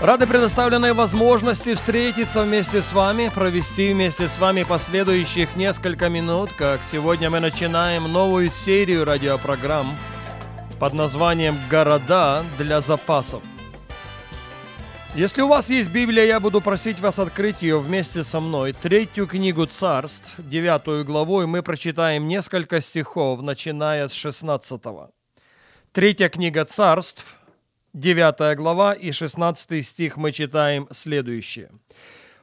Рады предоставленной возможности встретиться вместе с вами, провести вместе с вами последующих несколько минут, как сегодня мы начинаем новую серию радиопрограмм под названием «Города для запасов». Если у вас есть Библия, я буду просить вас открыть ее вместе со мной. Третью книгу царств, девятую главу, и мы прочитаем несколько стихов, начиная с 16. Третья книга царств, 9 глава и 16 стих мы читаем следующее.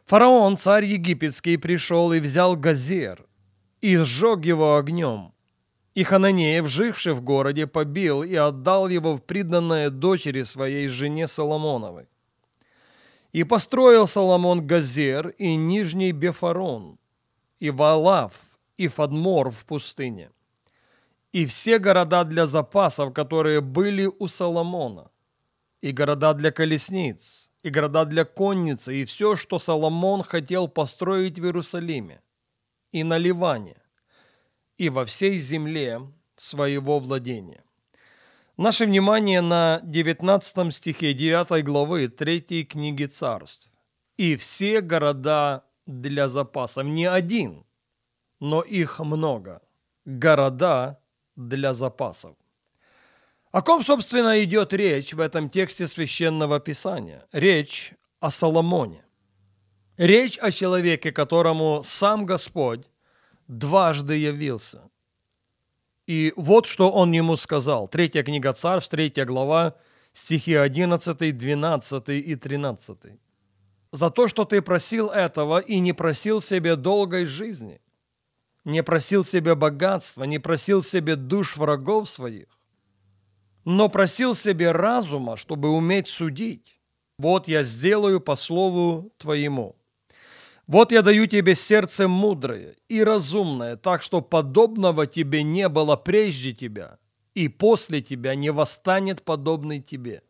«Фараон, царь египетский, пришел и взял Газер, и сжег его огнем. И Хананеев, живших в городе, побил и отдал его в приданное дочери своей жене Соломоновой. И построил Соломон Газер и Нижний Бефорон, и Ваалаф, и Фадмор в пустыне, и все города для запасов, которые были у Соломона, и города для колесниц, и города для конницы, и все, что Соломон хотел построить в Иерусалиме, и на Ливане, и во всей земле своего владения. Наше внимание на 19 стихе 9 главы 3 книги царств. «И все города для запасов, не один, но их много, города для запасов». О ком, собственно, идет речь в этом тексте Священного Писания? Речь о Соломоне. Речь о человеке, которому сам Господь дважды явился – и вот что он ему сказал. Третья книга Царств, третья глава, стихи 11, 12 и 13. «За то, что ты просил этого и не просил себе долгой жизни, не просил себе богатства, не просил себе душ врагов своих, но просил себе разума, чтобы уметь судить. Вот я сделаю по слову твоему». Вот я даю тебе сердце мудрое и разумное, так что подобного тебе не было прежде тебя, и после тебя не восстанет подобный тебе.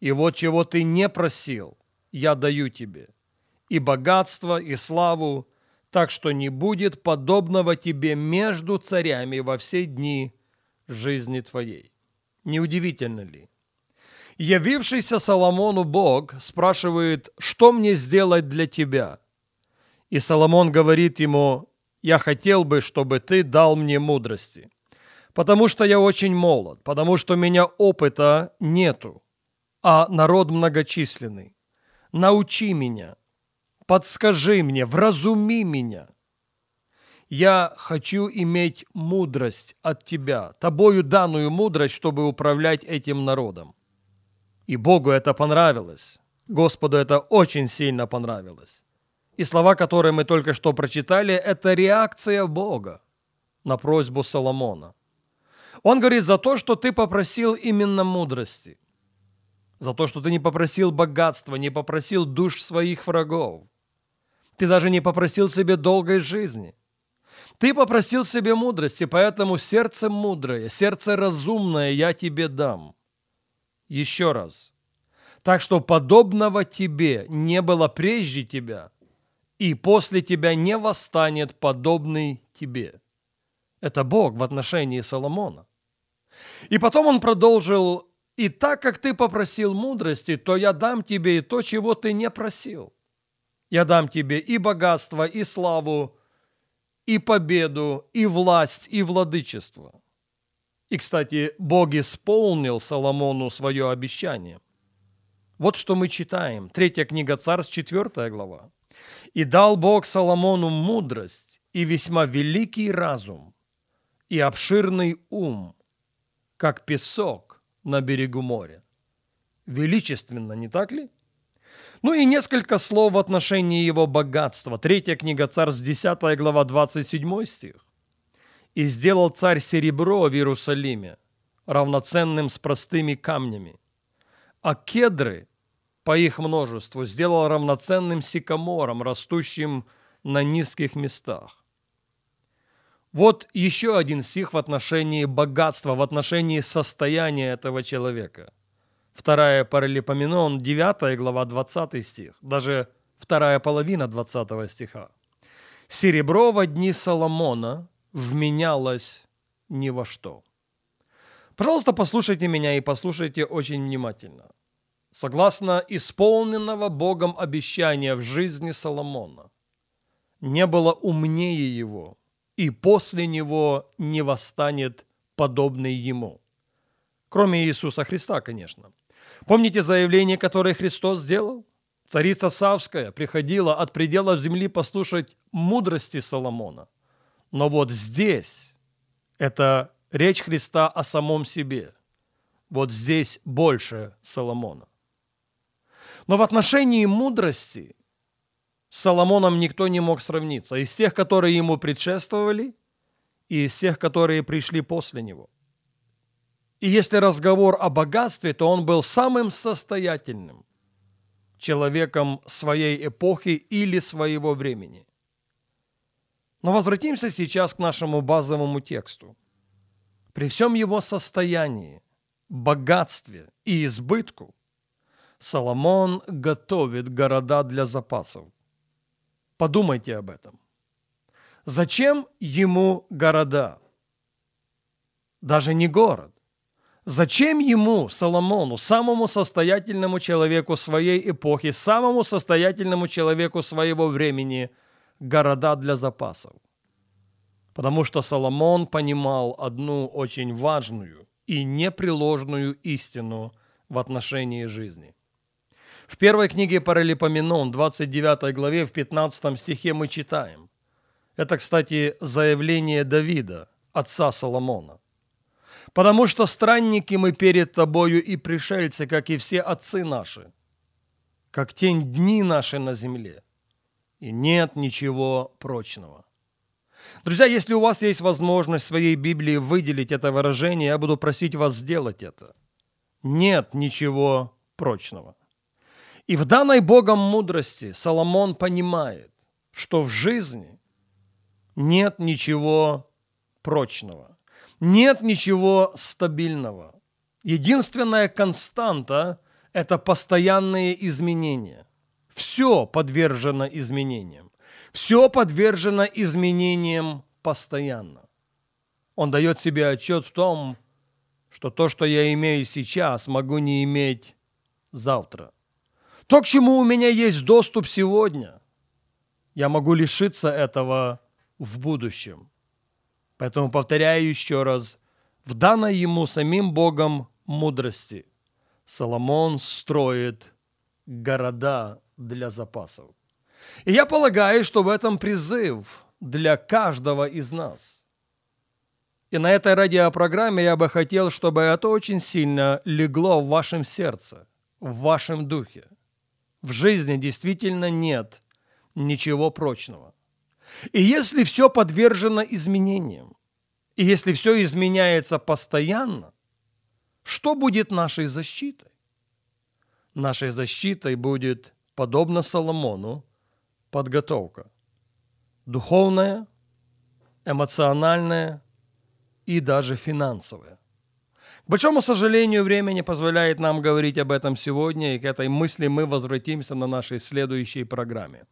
И вот чего ты не просил, я даю тебе, и богатство, и славу, так что не будет подобного тебе между царями во все дни жизни твоей. Неудивительно ли? Явившийся Соломону Бог спрашивает, что мне сделать для тебя – и Соломон говорит ему, «Я хотел бы, чтобы ты дал мне мудрости, потому что я очень молод, потому что у меня опыта нету, а народ многочисленный. Научи меня, подскажи мне, вразуми меня. Я хочу иметь мудрость от тебя, тобою данную мудрость, чтобы управлять этим народом». И Богу это понравилось. Господу это очень сильно понравилось. И слова, которые мы только что прочитали, это реакция Бога на просьбу Соломона. Он говорит за то, что ты попросил именно мудрости, за то, что ты не попросил богатства, не попросил душ своих врагов. Ты даже не попросил себе долгой жизни. Ты попросил себе мудрости, поэтому сердце мудрое, сердце разумное я тебе дам. Еще раз. Так что подобного тебе не было прежде тебя – и после тебя не восстанет подобный тебе. Это Бог в отношении Соломона. И потом он продолжил, и так как ты попросил мудрости, то я дам тебе и то, чего ты не просил. Я дам тебе и богатство, и славу, и победу, и власть, и владычество. И, кстати, Бог исполнил Соломону свое обещание. Вот что мы читаем. Третья книга Царств, четвертая глава. И дал Бог Соломону мудрость и весьма великий разум и обширный ум, как песок на берегу моря. Величественно, не так ли? Ну и несколько слов в отношении его богатства. Третья книга Царств, 10 глава, 27 стих. «И сделал царь серебро в Иерусалиме, равноценным с простыми камнями, а кедры по их множеству, сделал равноценным сикамором, растущим на низких местах. Вот еще один стих в отношении богатства, в отношении состояния этого человека. Вторая Паралипоменон, 9 глава, 20 стих, даже вторая половина 20 стиха. «Серебро во дни Соломона вменялось ни во что». Пожалуйста, послушайте меня и послушайте очень внимательно. Согласно исполненного Богом обещания в жизни Соломона, не было умнее его, и после него не восстанет подобный ему. Кроме Иисуса Христа, конечно. Помните заявление, которое Христос сделал? Царица Савская приходила от пределов земли послушать мудрости Соломона. Но вот здесь это речь Христа о самом себе. Вот здесь больше Соломона. Но в отношении мудрости с Соломоном никто не мог сравниться. Из тех, которые ему предшествовали, и из тех, которые пришли после него. И если разговор о богатстве, то он был самым состоятельным человеком своей эпохи или своего времени. Но возвратимся сейчас к нашему базовому тексту. При всем его состоянии, богатстве и избытку Соломон готовит города для запасов. Подумайте об этом. Зачем ему города? Даже не город. Зачем ему, Соломону, самому состоятельному человеку своей эпохи, самому состоятельному человеку своего времени, города для запасов? Потому что Соломон понимал одну очень важную и непреложную истину в отношении жизни. В первой книге Паралипоменон, 29 главе, в 15 стихе мы читаем. Это, кстати, заявление Давида, отца Соломона. «Потому что странники мы перед тобою и пришельцы, как и все отцы наши, как тень дни наши на земле, и нет ничего прочного». Друзья, если у вас есть возможность в своей Библии выделить это выражение, я буду просить вас сделать это. Нет ничего прочного. И в данной Богом мудрости Соломон понимает, что в жизни нет ничего прочного, нет ничего стабильного. Единственная константа – это постоянные изменения. Все подвержено изменениям. Все подвержено изменениям постоянно. Он дает себе отчет в том, что то, что я имею сейчас, могу не иметь завтра. То, к чему у меня есть доступ сегодня, я могу лишиться этого в будущем. Поэтому повторяю еще раз, в данной ему самим Богом мудрости Соломон строит города для запасов. И я полагаю, что в этом призыв для каждого из нас. И на этой радиопрограмме я бы хотел, чтобы это очень сильно легло в вашем сердце, в вашем духе – в жизни действительно нет ничего прочного. И если все подвержено изменениям, и если все изменяется постоянно, что будет нашей защитой? Нашей защитой будет, подобно Соломону, подготовка. Духовная, эмоциональная и даже финансовая. К большому сожалению, время не позволяет нам говорить об этом сегодня, и к этой мысли мы возвратимся на нашей следующей программе.